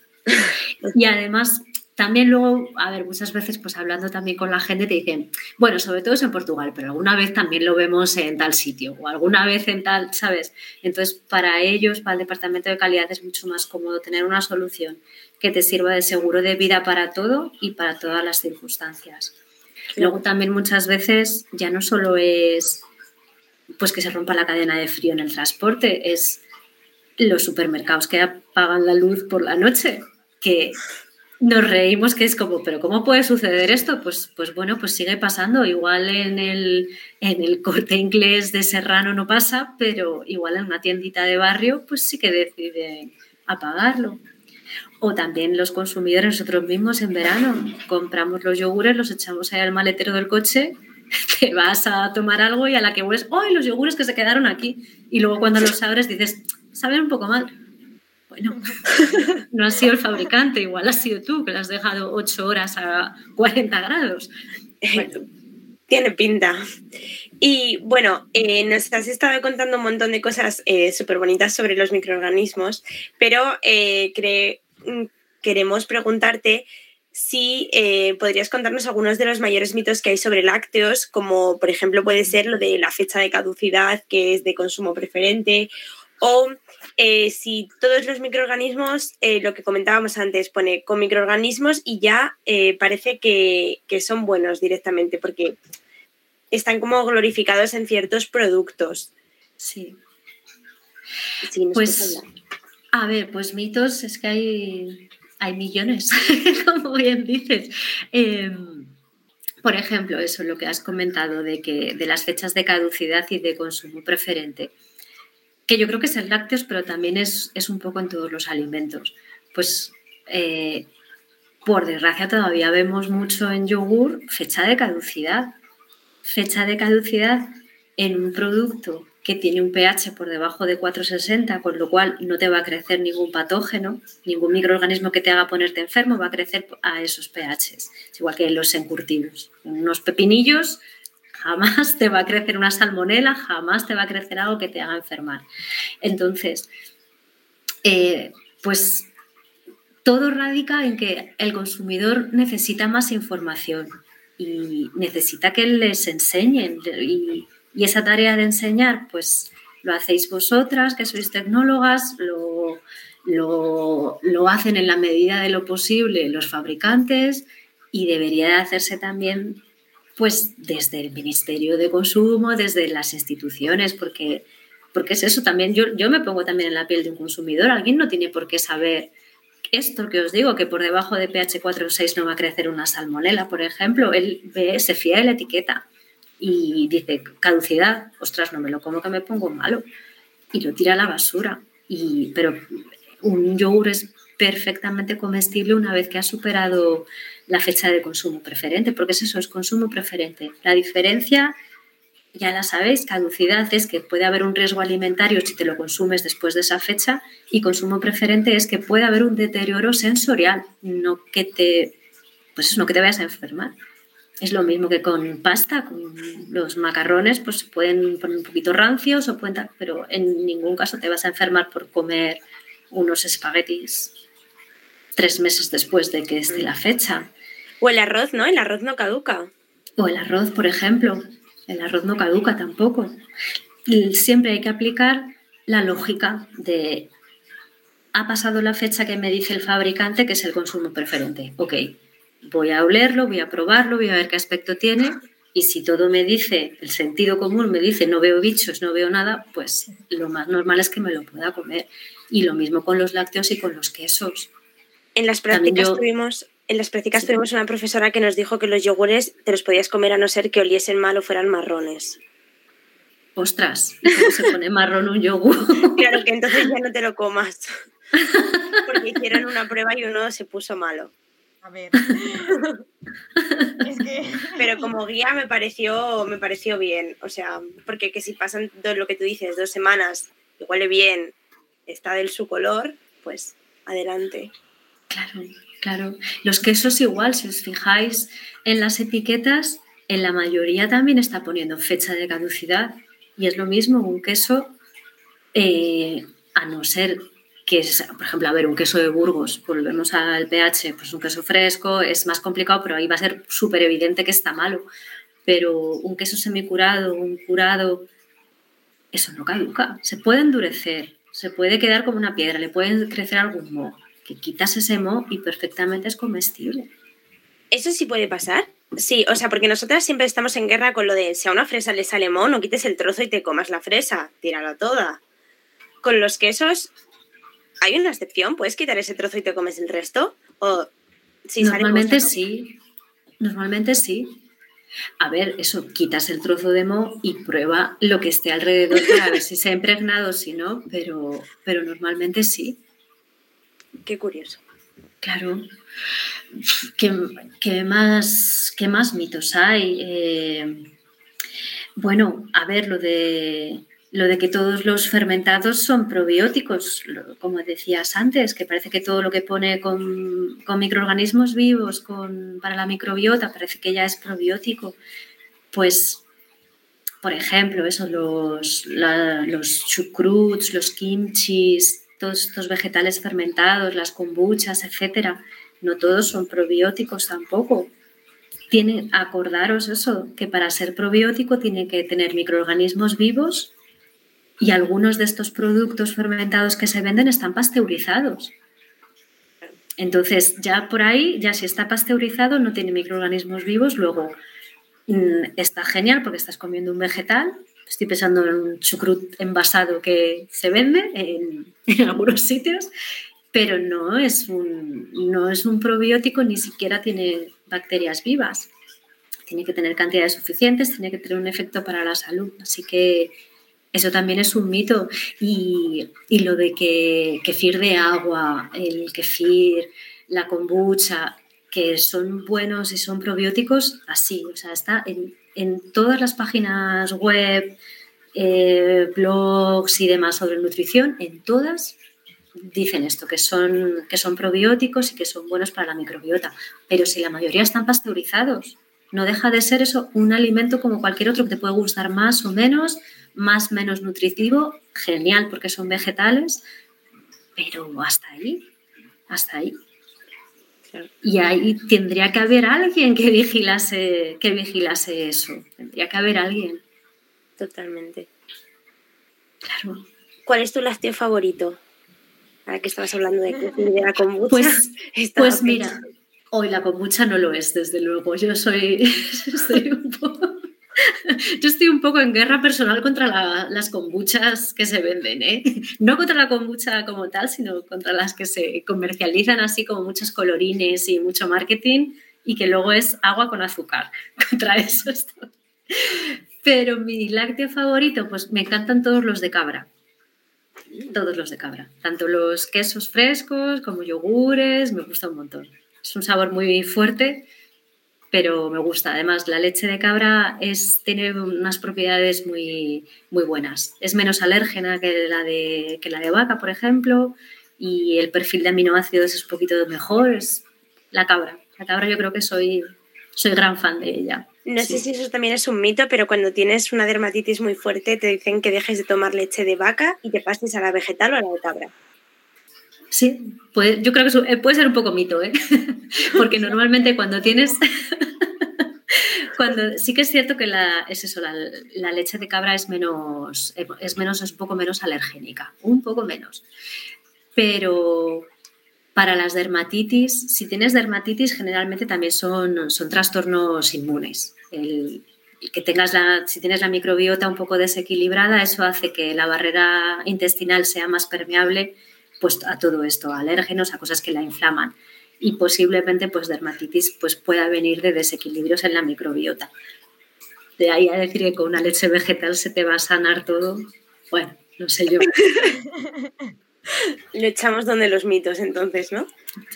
Y además, también luego, a ver, muchas veces pues hablando también con la gente te dicen, bueno, sobre todo es en Portugal, pero alguna vez también lo vemos en tal sitio o alguna vez en tal, ¿sabes? Entonces, para ellos, para el departamento de calidad es mucho más cómodo tener una solución que te sirva de seguro de vida para todo y para todas las circunstancias. Luego también muchas veces ya no solo es pues que se rompa la cadena de frío en el transporte, es los supermercados que apagan la luz por la noche, que nos reímos que es como, pero ¿cómo puede suceder esto? Pues, pues bueno, pues sigue pasando. Igual en el, en el corte inglés de Serrano no pasa, pero igual en una tiendita de barrio, pues sí que deciden apagarlo. O también los consumidores nosotros mismos en verano compramos los yogures, los echamos ahí al maletero del coche, [LAUGHS] te vas a tomar algo y a la que hueles, ¡ay, los yogures que se quedaron aquí! Y luego cuando los abres dices, saben un poco mal bueno, [LAUGHS] no ha sido el fabricante, igual has sido tú que le has dejado 8 horas a 40 grados. [LAUGHS] Tiene pinta. Y bueno, eh, nos has estado contando un montón de cosas eh, súper bonitas sobre los microorganismos, pero eh, mm, queremos preguntarte si podrías contarnos algunos de los mayores mitos que hay sobre lácteos, como por ejemplo puede ser lo de la fecha de caducidad, que es de consumo preferente, o eh, si todos los microorganismos, eh, lo que comentábamos antes, pone con microorganismos y ya eh, parece que, son buenos directamente, porque están como glorificados en ciertos productos. Sí. pues, a ver, pues mitos es que hay, hay millones, [LAUGHS] como bien dices. Em, por ejemplo, eso, lo que has comentado de, que, de las fechas de caducidad y de consumo preferente que yo creo que es en lácteos, pero también es, un poco en todos los alimentos. Pues eh, por desgracia todavía vemos mucho en yogur fecha de caducidad. Fecha de caducidad en un producto que tiene un pH por debajo de 4,60, con lo cual no te va a crecer ningún patógeno, ningún microorganismo que te haga ponerte enfermo va a crecer a esos pHs, igual que los encurtidos. Unos pepinillos Jamás te va a crecer una salmonela, jamás te va a crecer algo que te haga enfermar. Entonces, eh, pues todo radica en que el consumidor necesita más información y necesita que les enseñen. Y, esa tarea de enseñar, pues lo hacéis vosotras, que sois tecnólogas, lo, lo, hacen en la medida de lo posible los fabricantes y debería de hacerse también pues desde el Ministerio de Consumo, desde las instituciones, porque, porque es eso también, yo, yo me pongo también en la piel de un consumidor, alguien no tiene por qué saber esto que os digo, que por debajo de pH 4 o 6 no va a crecer una salmonela, por ejemplo, él ve, se fía de la etiqueta y dice caducidad, ostras, no me lo como que me pongo malo y lo tira a la basura. Y, pero un yogur es perfectamente comestible una vez que ha superado la fecha de consumo preferente, porque es eso, es consumo preferente. La diferencia, ya la sabéis, caducidad es que puede haber un riesgo alimentario si te lo consumes después de esa fecha y consumo preferente es que puede haber un deterioro sensorial, no que te, pues no que te vayas a enfermar. Es lo mismo que con pasta, con los macarrones, pues se pueden poner un poquito rancios, o pueden, pero en ningún caso te vas a enfermar por comer unos espaguetis tres meses después de que esté la fecha. O el arroz, ¿no? El arroz no caduca. O el arroz, por ejemplo. El arroz no caduca tampoco. siempre hay que aplicar la lógica de ha pasado la fecha que me dice el fabricante que es el consumo preferente. Ok, voy a olerlo, voy a probarlo, voy a ver qué aspecto tiene y si todo me dice, el sentido común me dice no veo bichos, no veo nada, pues lo más normal es que me lo pueda comer. Y lo mismo con los lácteos y con los quesos. En las prácticas tuvimos en las prácticas tuvimos una profesora que nos dijo que los yogures te los podías comer a no ser que oliesen mal o fueran marrones. Ostras, ¿cómo se pone marrón un yogur? [LAUGHS] Claro que entonces ya no te lo comas. [LAUGHS] Porque hicieron una prueba y uno se puso malo. A ver. [LAUGHS] es que... Pero como guía me pareció, me pareció bien. O sea, porque que si pasan lo que tú dices, dos semanas, y huele bien, está del su color, pues adelante. Claro, claro. Los quesos igual, si os fijáis en las etiquetas, en la mayoría también está poniendo fecha de caducidad. Y es lo mismo, un queso, eh, a no ser que es, por ejemplo, a ver, un queso de Burgos, volvemos al pH, pues un queso fresco es más complicado, pero ahí va a ser súper evidente que está malo. Pero un queso semicurado, un curado, eso no caduca. Se puede endurecer, se puede quedar como una piedra, le puede crecer algún moho, que quitas ese moho y perfectamente es comestible. ¿Eso sí puede pasar? Sí, o sea, porque nosotras siempre estamos en guerra con lo de si a una fresa le sale moho, no quites el trozo y te comas la fresa, tírala toda. Con los quesos, ¿hay una excepción? ¿Puedes quitar ese trozo y te comes el resto? O si Normalmente sí. Normalmente sí. A ver, eso, quitas el trozo de moho y prueba lo que esté alrededor para ver si se ha impregnado o si no, pero, pero normalmente sí. Qué curioso. Claro. ¿Qué, más, qué más mitos hay? Eh, bueno, a ver, lo de, lo de que todos los fermentados son probióticos, como decías antes, que parece que todo lo que pone con, microorganismos vivos con, para la microbiota parece que ya es probiótico. Pues, por ejemplo, eso, los, los chucruts, los kimchis, todos estos vegetales fermentados, las kombuchas, etcétera, no todos son probióticos tampoco. Tiene, acordaros eso, que para ser probiótico tiene que tener microorganismos vivos y algunos de estos productos fermentados que se venden están pasteurizados. Entonces, ya por ahí, ya si está pasteurizado, no tiene microorganismos vivos, luego mm, está genial porque estás comiendo un vegetal. Estoy pensando en un chucrut envasado que se vende en, [LAUGHS] en algunos sitios pero no es un, no es un probiótico, ni siquiera tiene bacterias vivas. Tiene que tener cantidades suficientes, tiene que tener un efecto para la salud. Así que eso también es un mito. Y, lo de que kefir de agua, el kefir, la kombucha, que son buenos y son probióticos, así. O sea, está en, todas las páginas web, eh, blogs y demás sobre nutrición, en todas dicen esto, que son, que son probióticos y que son buenos para la microbiota. Pero si la mayoría están pasteurizados, no deja de ser eso un alimento como cualquier otro que te puede gustar más o menos, más menos nutritivo, genial porque son vegetales, pero hasta ahí, hasta ahí. Y ahí tendría que haber alguien que vigilase, que vigilase eso. Tendría que haber alguien. Totalmente. Claro. ¿Cuál es tu lácteo favorito? que estabas hablando de, de la kombucha. Pues, [LAUGHS] pues mira, hoy la kombucha no lo es, desde luego. Yo soy, [LAUGHS] un poco... [LAUGHS] Yo estoy un poco en guerra personal contra las kombuchas que se venden, ¿eh? [LAUGHS] No contra la kombucha como tal, sino contra las que se comercializan así como muchos colorines y mucho marketing y que luego es agua con azúcar. [LAUGHS] Contra eso estoy. Pero mi lácteo favorito, pues me encantan todos los de cabra todos los de cabra, tanto los quesos frescos como yogures, me gusta un montón. Es un sabor muy fuerte, pero me gusta. Además, la leche de cabra es, tiene unas propiedades muy, muy buenas. Es menos alérgena que la, de, que la de vaca, por ejemplo, y el perfil de aminoácidos es un poquito mejor. Es la cabra. La cabra yo creo que soy, soy gran fan de ella. No sé si eso también es un mito, pero cuando tienes una dermatitis muy fuerte te dicen que dejes de tomar leche de vaca y te pases a la vegetal o a la de cabra. Sí, yo creo que eh, puede ser un poco mito, ¿eh? [LAUGHS] porque normalmente cuando tienes... [LAUGHS] cuando sí que es cierto que la, es eso, la, la, leche de cabra es menos, es menos, es un poco menos alergénica, un poco menos. Pero para las dermatitis, si tienes dermatitis, generalmente también son, son trastornos inmunes. El, que tengas la, si tienes la microbiota un poco desequilibrada, eso hace que la barrera intestinal sea más permeable pues, a todo esto, a alérgenos, a cosas que la inflaman. Y posiblemente pues, dermatitis pues, pueda venir de desequilibrios en la microbiota. De ahí a decir que con una leche vegetal se te va a sanar todo, bueno, no sé yo. [LAUGHS] Lo echamos donde los mitos, entonces, ¿no?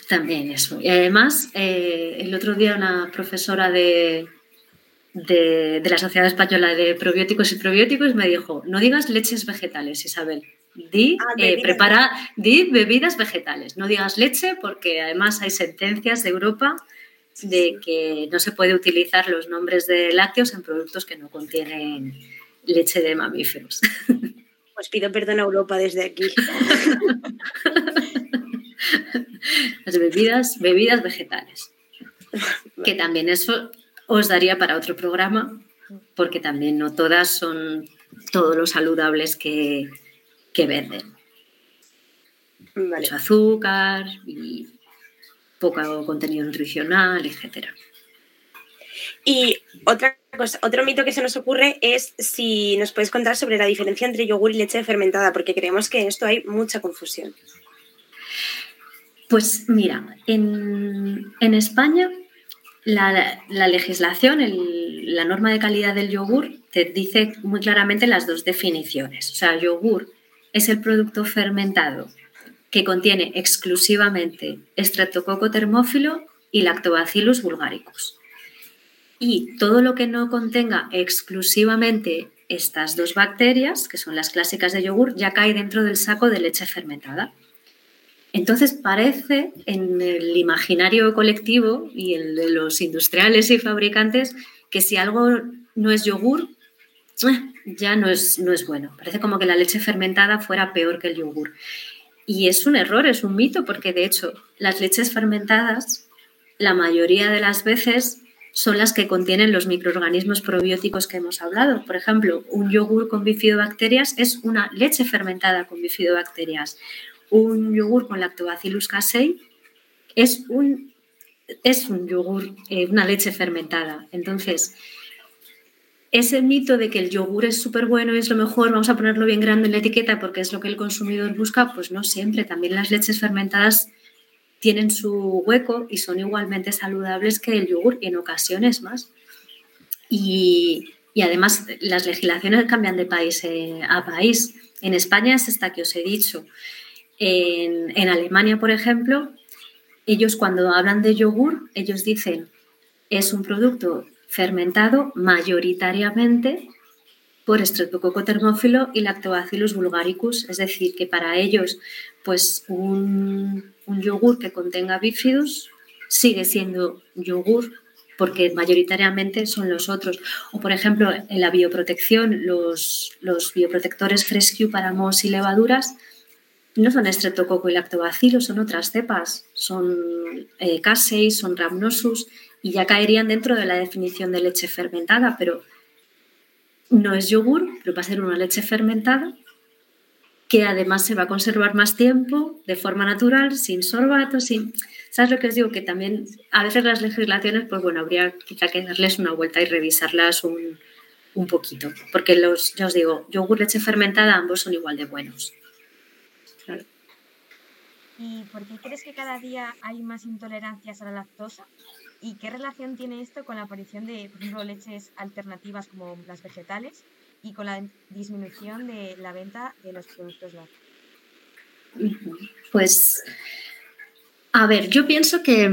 También eso. Y además, eh, el otro día una profesora de, de, la Sociedad Española de Probióticos y Probióticos me dijo, no digas leches vegetales, Isabel, Di, Ah, eh, bebidas prepara, di bebidas vegetales. No digas leche porque además hay sentencias de Europa de que no se puede utilizar los nombres de lácteos en productos que no contienen leche de mamíferos. Pues pido perdón a Europa desde aquí. [LAUGHS] Las bebidas, bebidas vegetales. Que también eso os daría para otro programa, porque también no todas son todos los saludables que, que venden. Vale. Mucho azúcar y poco contenido nutricional, etcétera. Y otra cosa, otro mito que se nos ocurre es si nos puedes contar sobre la diferencia entre yogur y leche fermentada, porque creemos que en esto hay mucha confusión. Pues mira, en, en España la, la legislación, el- la norma de calidad del yogur, te dice muy claramente las dos definiciones. O sea, yogur es el producto fermentado que contiene exclusivamente estreptococo termófilo y lactobacillus bulgaricus. Y todo lo que no contenga exclusivamente estas dos bacterias, que son las clásicas de yogur, ya cae dentro del saco de leche fermentada. Entonces parece en el imaginario colectivo y el de los industriales y fabricantes que si algo no es yogur, ya no es, no es bueno. Parece como que la leche fermentada fuera peor que el yogur. Y es un error, es un mito, porque de hecho las leches fermentadas, la mayoría de las veces son las que contienen los microorganismos probióticos que hemos hablado. Por ejemplo, un yogur con bifidobacterias es una leche fermentada con bifidobacterias. Un yogur con lactobacillus casei es un, es un yogur, eh, una leche fermentada. Entonces, ese mito de que el yogur es súper bueno, es lo mejor, vamos a ponerlo bien grande en la etiqueta porque es lo que el consumidor busca, pues no siempre. También las leches fermentadas tienen su hueco y son igualmente saludables que el yogur y en ocasiones más. Y, y además las legislaciones cambian de país eh, a país. En España es esta que os he dicho. En Alemania, por ejemplo, ellos cuando hablan de yogur, ellos dicen es un producto fermentado mayoritariamente por Streptococcus termófilo y Lactobacillus bulgaricus, es decir, que para ellos pues un, yogur que contenga bifidus sigue siendo yogur porque mayoritariamente son los otros. O, por ejemplo, en la bioprotección, los, los bioprotectores Frescue para mohos y levaduras no son Streptococcus y Lactobacillus, son otras cepas, son eh, Casei, son Rhamnosus y ya caerían dentro de la definición de leche fermentada, pero no es yogur, pero va a ser una leche fermentada que además se va a conservar más tiempo de forma natural, sin sorbato, sin... ¿Sabes lo que os digo? Que también a veces las legislaciones, pues bueno, habría quizá que darles una vuelta y revisarlas un, un poquito, porque los, ya os digo, yogur, leche fermentada, ambos son igual de buenos. ¿Y por qué crees que cada día hay más intolerancias a la lactosa? ¿Y qué relación tiene esto con la aparición de, por ejemplo, leches alternativas como las vegetales y con la disminución de la venta de los productos lácteos? Pues, a ver, yo pienso que,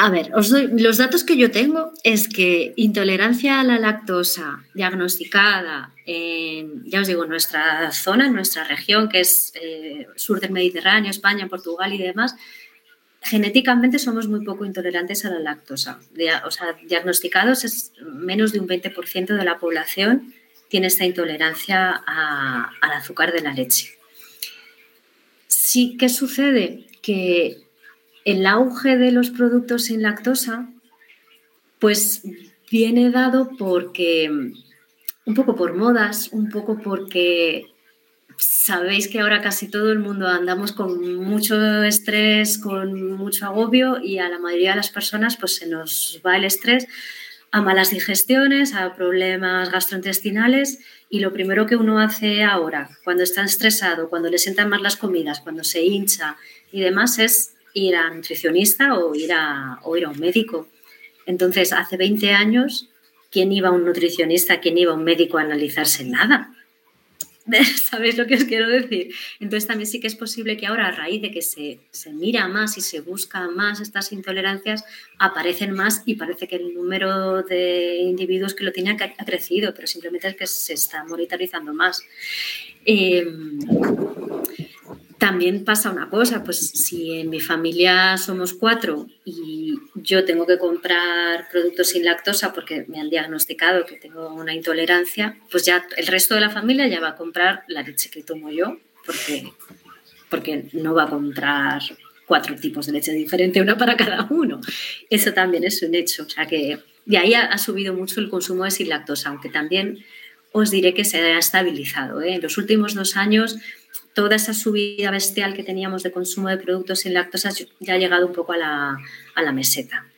a ver, os doy, los datos que yo tengo es que intolerancia a la lactosa diagnosticada en, ya os digo, nuestra zona, en nuestra región, que es eh, sur del Mediterráneo, España, Portugal y demás, genéticamente somos muy poco intolerantes a la lactosa. O sea, diagnosticados es menos de un 20% de la población tiene esta intolerancia al azúcar de la leche. Sí que sucede que el auge de los productos sin lactosa, pues viene dado porque un poco por modas, un poco porque sabéis que ahora casi todo el mundo andamos con mucho estrés, con mucho agobio y a la mayoría de las personas pues se nos va el estrés a malas digestiones, a problemas gastrointestinales y lo primero que uno hace ahora, cuando está estresado, cuando le sientan mal las comidas, cuando se hincha y demás, es ir a nutricionista o ir a, o ir a un médico. Entonces, hace 20 años, ¿quién iba a un nutricionista, quién iba a un médico a analizarse? Nada. [LAUGHS] ¿Sabéis lo que os quiero decir? Entonces también sí que es posible que ahora a raíz de que se, se, mira más y se busca más estas intolerancias, aparecen más y parece que el número de individuos que lo tienen ha crecido, pero simplemente es que se está monitorizando más. Eh, también pasa una cosa, pues si en mi familia somos cuatro y yo tengo que comprar productos sin lactosa porque me han diagnosticado que tengo una intolerancia, pues ya el resto de la familia ya va a comprar la leche que tomo yo porque, porque no va a comprar cuatro tipos de leche diferente, una para cada uno. Eso también es un hecho. O sea que de ahí ha, subido mucho el consumo de sin lactosa, aunque también os diré que se ha estabilizado. ¿eh? En los últimos dos años toda esa subida bestial que teníamos de consumo de productos sin lactosa ya ha llegado un poco a la, meseta.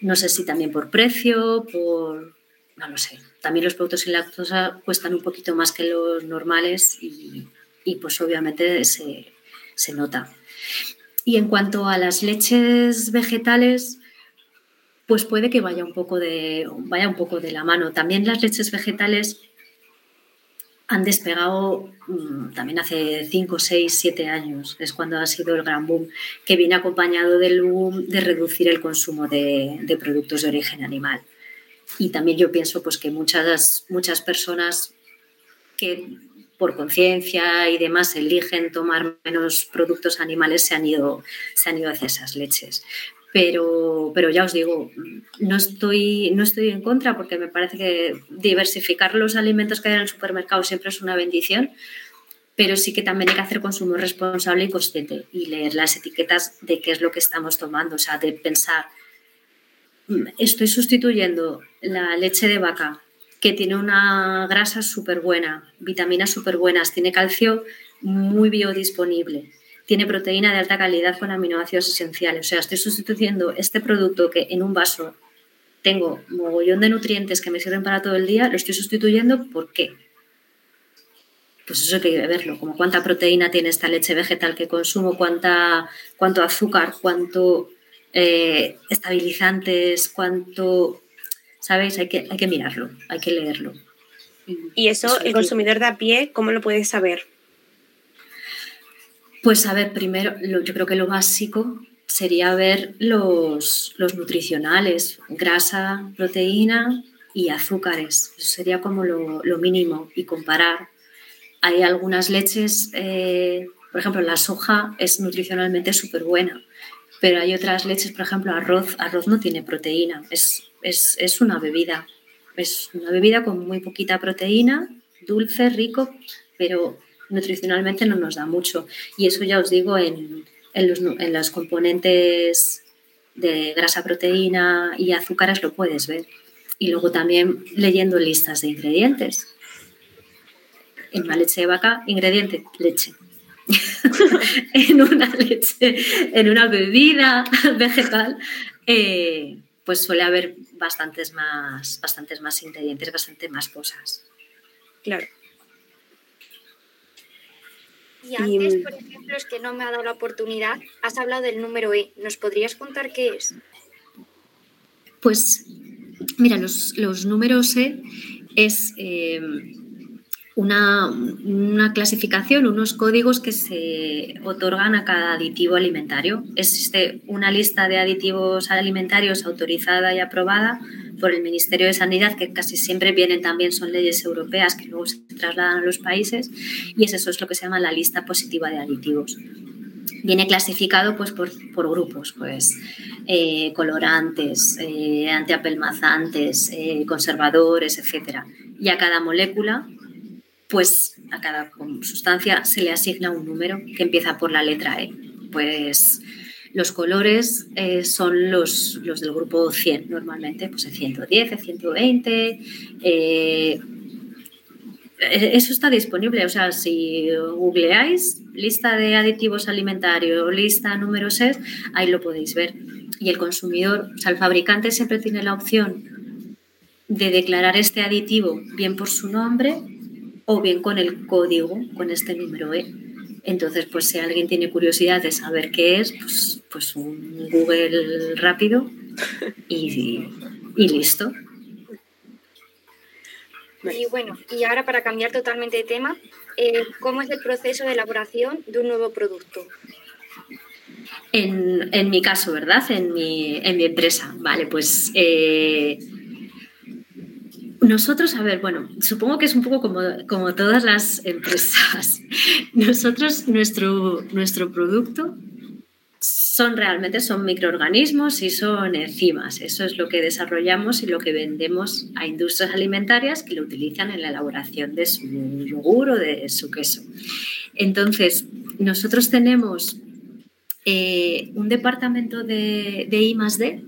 No sé si también por precio, por... no lo sé. También los productos sin lactosa cuestan un poquito más que los normales y, pues obviamente se, se nota. Y en cuanto a las leches vegetales, pues puede que vaya un poco de, vaya un poco de la mano. También las leches vegetales han despegado mm, también hace 5, 6, 7 años, es cuando ha sido el gran boom, que viene acompañado del boom de reducir el consumo de, productos de origen animal. Y también yo pienso pues, que muchas, muchas personas que por conciencia y demás eligen tomar menos productos animales se han ido, se han ido hacia esas leches. Pero, pero ya os digo, no estoy, no estoy en contra porque me parece que diversificar los alimentos que hay en el supermercado siempre es una bendición, pero sí que también hay que hacer consumo responsable y consciente y leer las etiquetas de qué es lo que estamos tomando, o sea, de pensar, mm, estoy sustituyendo la leche de vaca que tiene una grasa súper buena, vitaminas súper buenas, tiene calcio muy biodisponible tiene proteína de alta calidad con aminoácidos esenciales. O sea, estoy sustituyendo este producto que en un vaso tengo mogollón de nutrientes que me sirven para todo el día, lo estoy sustituyendo ¿por qué? Pues eso hay que verlo, como cuánta proteína tiene esta leche vegetal que consumo, cuánta, cuánto azúcar, cuánto eh, estabilizantes, cuánto... ¿Sabéis? Hay que, hay que mirarlo, hay que leerlo. Y eso, el consumidor de a pie, ¿cómo lo puede saber? Pues a ver, primero, yo creo que lo básico sería ver los, nutricionales, grasa, proteína y azúcares. Sería como lo, mínimo y comparar. Hay algunas leches, eh, por ejemplo, la soja es nutricionalmente súper buena, pero hay otras leches, por ejemplo, arroz. Arroz no tiene proteína, es, es una bebida. Es una bebida con muy poquita proteína, dulce, rico, pero nutricionalmente no nos da mucho. Y eso ya os digo en, los, componentes de grasa, proteína y azúcares lo puedes ver. Y luego también leyendo listas de ingredientes. En una leche de vaca, ingrediente, leche. [LAUGHS] en una leche, en una bebida [LAUGHS] vegetal, eh, pues suele haber bastantes más, bastantes más ingredientes, bastante más cosas. Claro. Y antes, por ejemplo, es que no me ha dado la oportunidad, has hablado del número E. ¿Nos podrías contar qué es? Pues, mira, los, números E es eh, una, una, clasificación, unos códigos que se otorgan a cada aditivo alimentario. Existe una lista de aditivos alimentarios autorizada y aprobada por el Ministerio de Sanidad, que casi siempre vienen también, son leyes europeas que luego se trasladan a los países, y es eso es lo que se llama la lista positiva de aditivos. Viene clasificado pues, por, grupos, pues, eh, colorantes, eh, antiapelmazantes, eh, conservadores, etc. Y a cada molécula, pues a cada sustancia se le asigna un número que empieza por la letra E. Pues los colores eh, son los, los, del grupo 100 normalmente, pues el 110, el 120. Eh, eso está disponible, o sea, si googleáis lista de aditivos alimentarios, lista número 6, ahí lo podéis ver. Y el consumidor, o sea, el fabricante siempre tiene la opción de declarar este aditivo bien por su nombre o bien con el código, con este número E. Entonces, pues si alguien tiene curiosidad de saber qué es, pues, pues un Google rápido y, listo. Y bueno, y ahora para cambiar totalmente de tema, eh, ¿cómo es el proceso de elaboración de un nuevo producto? En, mi caso, ¿verdad? En mi, empresa. Vale, pues eh, nosotros, a ver, bueno, supongo que es un poco como, como todas las empresas. [LAUGHS] Nosotros, nuestro, nuestro producto son realmente son microorganismos y son enzimas. Eso es lo que desarrollamos y lo que vendemos a industrias alimentarias que lo utilizan en la elaboración de su yogur o de su queso. Entonces, nosotros tenemos eh, un departamento de, de I +D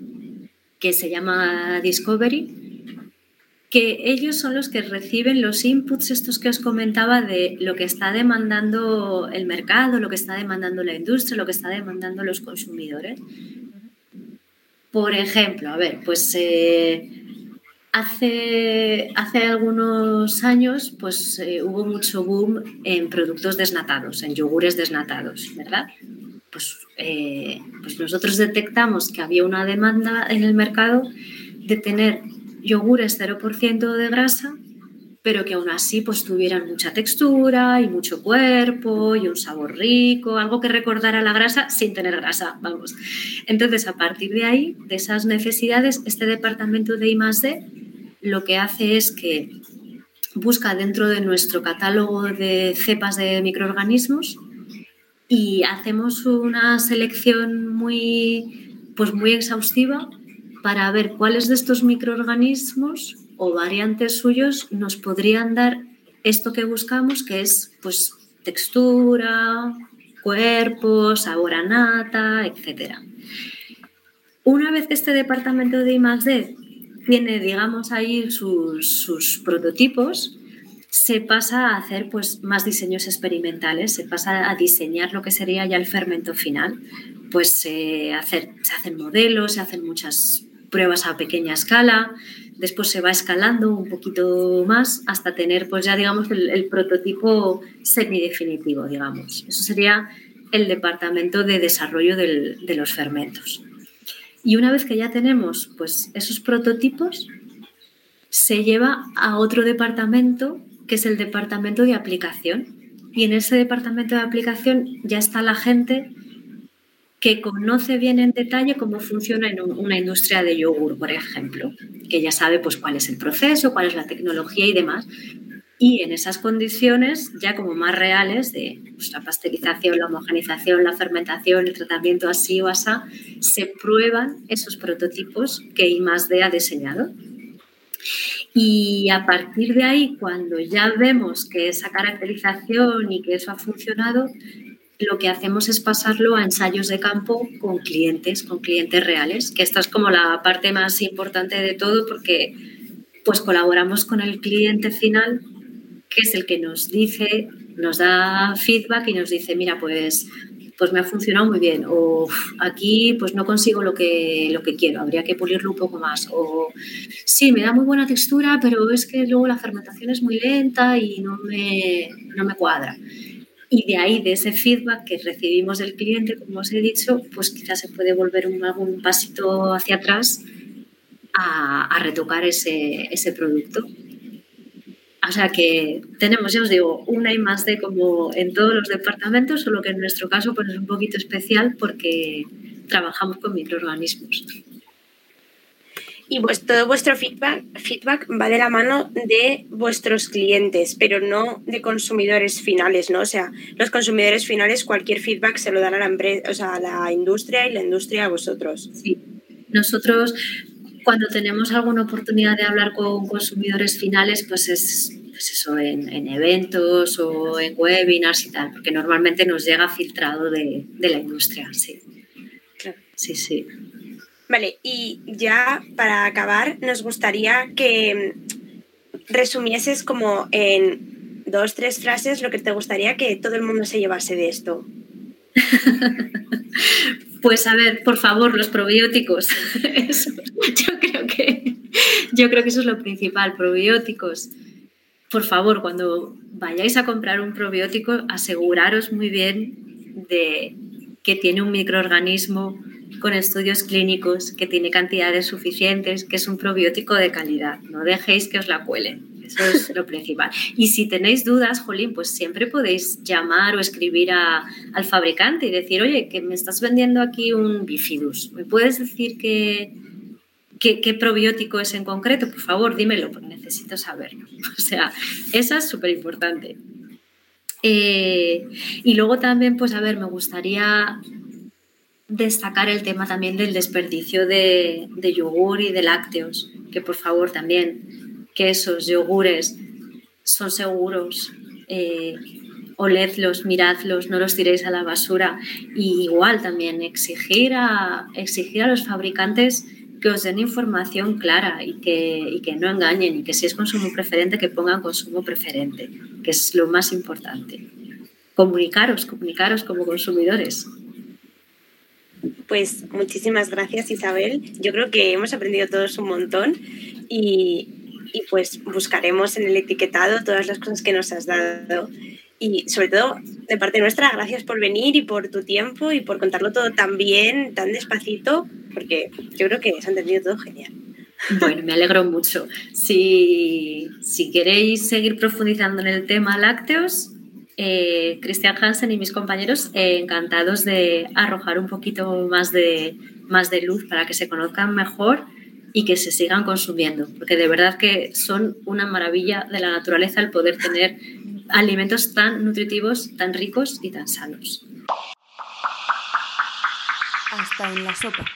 que se llama Discovery, que ellos son los que reciben los inputs estos que os comentaba de lo que está demandando el mercado, lo que está demandando la industria, lo que está demandando los consumidores. Por ejemplo, a ver, pues eh, hace, hace algunos años pues, eh, hubo mucho boom en productos desnatados, en yogures desnatados, ¿verdad? Pues, eh, pues nosotros detectamos que había una demanda en el mercado de tener yogures 0% de grasa, pero que aún así pues tuvieran mucha textura y mucho cuerpo y un sabor rico, algo que recordara la grasa sin tener grasa, vamos. Entonces, a partir de ahí, de esas necesidades, este departamento de I+D lo que hace es que busca dentro de nuestro catálogo de cepas de microorganismos y hacemos una selección muy pues muy exhaustiva para ver cuáles de estos microorganismos o variantes suyos nos podrían dar esto que buscamos, que es pues textura, cuerpo, sabor a nata, etc. Una vez que este departamento de I+.D. tiene, digamos, ahí sus, sus, prototipos, se pasa a hacer pues, más diseños experimentales, se pasa a diseñar lo que sería ya el fermento final. Pues eh, se hacen modelos, se hacen muchas pruebas a pequeña escala, después se va escalando un poquito más hasta tener pues ya digamos el, prototipo semidefinitivo, digamos. Eso sería el departamento de desarrollo de los fermentos. Y una vez que ya tenemos pues esos prototipos, se lleva a otro departamento que es el departamento de aplicación. Y en ese departamento de aplicación ya está la gente que conoce bien en detalle cómo funciona en una industria de yogur, por ejemplo, que ya sabe pues, cuál es el proceso, cuál es la tecnología y demás. Y en esas condiciones ya como más reales de pues, la pasteurización, la homogenización, la fermentación, el tratamiento así o asá, se prueban esos prototipos que I+D ha diseñado. Y a partir de ahí, cuando ya vemos que esa caracterización y que eso ha funcionado, lo que hacemos es pasarlo a ensayos de campo con clientes, con clientes reales, que esta es como la parte más importante de todo porque pues colaboramos con el cliente final, que es el que nos dice, nos da feedback y nos dice, mira, pues pues me ha funcionado muy bien o aquí pues no consigo lo que, lo que quiero, habría que pulirlo un poco más o sí, me da muy buena textura, pero es que luego la fermentación es muy lenta y no me, no me cuadra. Y de ahí, de ese feedback que recibimos del cliente, como os he dicho, pues quizás se puede volver un, algún pasito hacia atrás a, retocar ese, ese, producto. O sea que tenemos, ya os digo, una y más de como en todos los departamentos, solo que en nuestro caso pues es un poquito especial porque trabajamos con microorganismos. Y pues todo vuestro feedback, feedback va de la mano de vuestros clientes, pero no de consumidores finales, ¿no? O sea, los consumidores finales cualquier feedback se lo dan a la empresa, o sea, a la industria y la industria a vosotros. Sí. Nosotros cuando tenemos alguna oportunidad de hablar con consumidores finales, pues es pues eso, en, eventos o en webinars y tal, porque normalmente nos llega filtrado de, de la industria, sí. Claro. Sí, sí. Vale, y ya para acabar, nos gustaría que resumieses como en dos, tres frases lo que te gustaría que todo el mundo se llevase de esto. [LAUGHS] Pues a ver, por favor, los probióticos. [LAUGHS] yo, creo que, yo creo que eso es lo principal, probióticos. Por favor, cuando vayáis a comprar un probiótico, aseguraros muy bien de que tiene un microorganismo con estudios clínicos, que tiene cantidades suficientes, que es un probiótico de calidad. No dejéis que os la cuelen. Eso es lo principal. Y si tenéis dudas, Jolín, pues siempre podéis llamar o escribir al fabricante y decir, oye, que me estás vendiendo aquí un bifidus. ¿Me puedes decir qué, qué, probiótico es en concreto? Por favor, dímelo, porque necesito saberlo. [LAUGHS] O sea, eso es súper importante. Eh, y luego también, pues a ver, me gustaría destacar el tema también del desperdicio de, yogur y de lácteos, que por favor también, que esos yogures son seguros, eh, oledlos, miradlos, no los tiréis a la basura. Y igual también exigir a, exigir a los fabricantes que os den información clara y que, y que no engañen y que si es consumo preferente, que pongan consumo preferente, que es lo más importante. Comunicaros, comunicaros como consumidores. Pues muchísimas gracias Isabel. Yo creo que hemos aprendido todos un montón y, pues buscaremos en el etiquetado todas las cosas que nos has dado. Y sobre todo, de parte nuestra, gracias por venir y por tu tiempo y por contarlo todo tan bien, tan despacito, porque yo creo que se ha entendido todo genial. Bueno, me alegro mucho. Si, si queréis seguir profundizando en el tema lácteos, eh, Christian Hansen y mis compañeros eh, encantados de arrojar un poquito más de, más de luz para que se conozcan mejor y que se sigan consumiendo, porque de verdad que son una maravilla de la naturaleza el poder tener alimentos tan nutritivos, tan ricos y tan sanos. Hasta en la sopa.